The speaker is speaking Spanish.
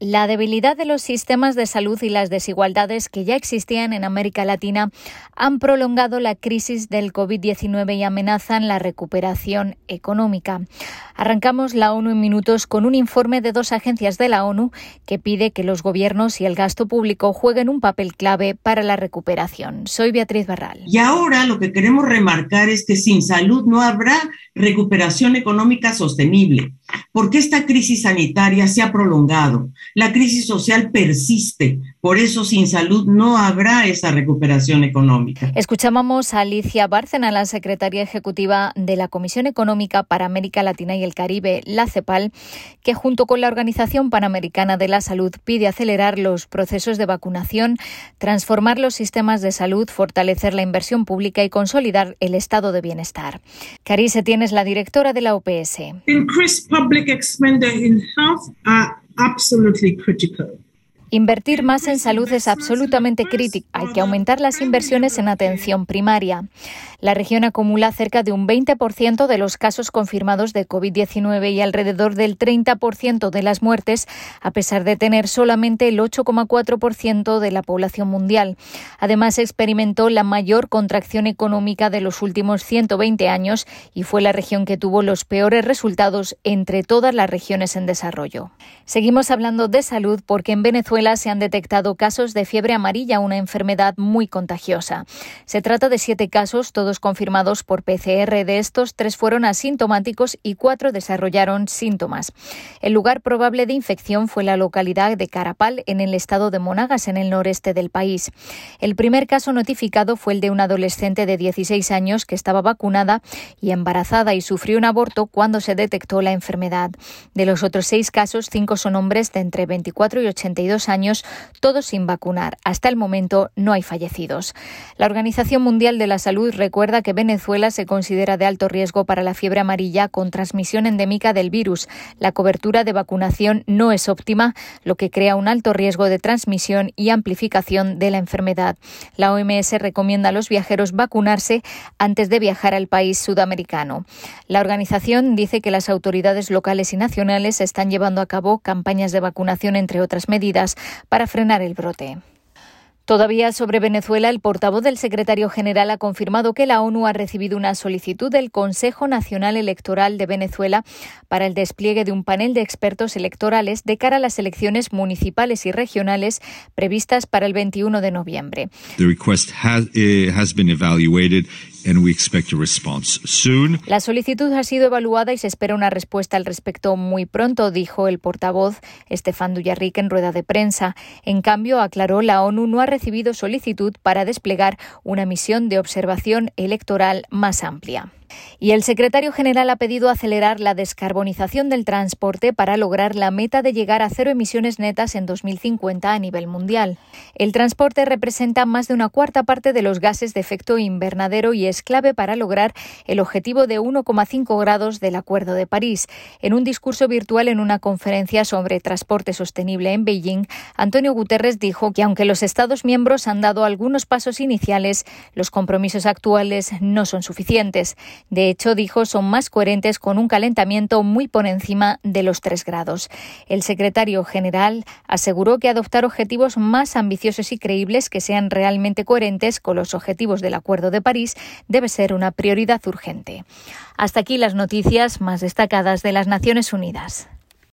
La debilidad de los sistemas de salud y las desigualdades que ya existían en América Latina han prolongado la crisis del COVID-19 y amenazan la recuperación económica. Arrancamos la ONU en minutos con un informe de dos agencias de la ONU que pide que los gobiernos y el gasto público jueguen un papel clave para la recuperación. Soy Beatriz Barral. Y ahora lo que queremos remarcar es que sin salud no habrá recuperación económica sostenible, porque esta crisis sanitaria se ha prolongado, la crisis social persiste, por eso sin salud no habrá esa recuperación económica. Escuchábamos a Alicia Bárcena, la secretaria ejecutiva de la Comisión Económica para América Latina y el Caribe, la CEPAL, que junto con la Organización Panamericana de la Salud pide acelerar los procesos de vacunación, transformar los sistemas de salud, fortalecer la inversión pública y consolidar el estado de bienestar. Carise tiene es la directora de la OPS. Increased public expenditure in health are absolutely critical. Invertir más en salud es absolutamente crítico. Hay que aumentar las inversiones en atención primaria. La región acumula cerca de un 20% de los casos confirmados de COVID-19 y alrededor del 30% de las muertes, a pesar de tener solamente el 8,4% de la población mundial. Además, experimentó la mayor contracción económica de los últimos 120 años y fue la región que tuvo los peores resultados entre todas las regiones en desarrollo. Seguimos hablando de salud porque en Venezuela se han detectado casos de fiebre amarilla, una enfermedad muy contagiosa. Se trata de siete casos, todos confirmados por PCR. De estos, tres fueron asintomáticos y cuatro desarrollaron síntomas. El lugar probable de infección fue la localidad de Carapal, en el estado de Monagas, en el noreste del país. El primer caso notificado fue el de una adolescente de 16 años que estaba vacunada y embarazada y sufrió un aborto cuando se detectó la enfermedad. De los otros seis casos, cinco son hombres de entre 24 y 82 años, todos sin vacunar. Hasta el momento no hay fallecidos. La Organización Mundial de la Salud recuerda Recuerda que Venezuela se considera de alto riesgo para la fiebre amarilla con transmisión endémica del virus. La cobertura de vacunación no es óptima, lo que crea un alto riesgo de transmisión y amplificación de la enfermedad. La OMS recomienda a los viajeros vacunarse antes de viajar al país sudamericano. La organización dice que las autoridades locales y nacionales están llevando a cabo campañas de vacunación, entre otras medidas, para frenar el brote. Todavía sobre Venezuela, el portavoz del secretario general ha confirmado que la ONU ha recibido una solicitud del Consejo Nacional Electoral de Venezuela para el despliegue de un panel de expertos electorales de cara a las elecciones municipales y regionales previstas para el 21 de noviembre. La solicitud ha sido evaluada y se espera una respuesta al respecto muy pronto, dijo el portavoz Estefan Duyarric en rueda de prensa. En cambio, aclaró, la ONU no ha recibido solicitud para desplegar una misión de observación electoral más amplia. Y el secretario general ha pedido acelerar la descarbonización del transporte para lograr la meta de llegar a cero emisiones netas en 2050 a nivel mundial. El transporte representa más de una cuarta parte de los gases de efecto invernadero y es clave para lograr el objetivo de 1,5 grados del Acuerdo de París. En un discurso virtual en una conferencia sobre transporte sostenible en Beijing, Antonio Guterres dijo que aunque los Estados miembros han dado algunos pasos iniciales, los compromisos actuales no son suficientes. De hecho, dijo, son más coherentes con un calentamiento muy por encima de los 3 grados. El secretario general aseguró que adoptar objetivos más ambiciosos y creíbles que sean realmente coherentes con los objetivos del Acuerdo de París debe ser una prioridad urgente. Hasta aquí las noticias más destacadas de las Naciones Unidas.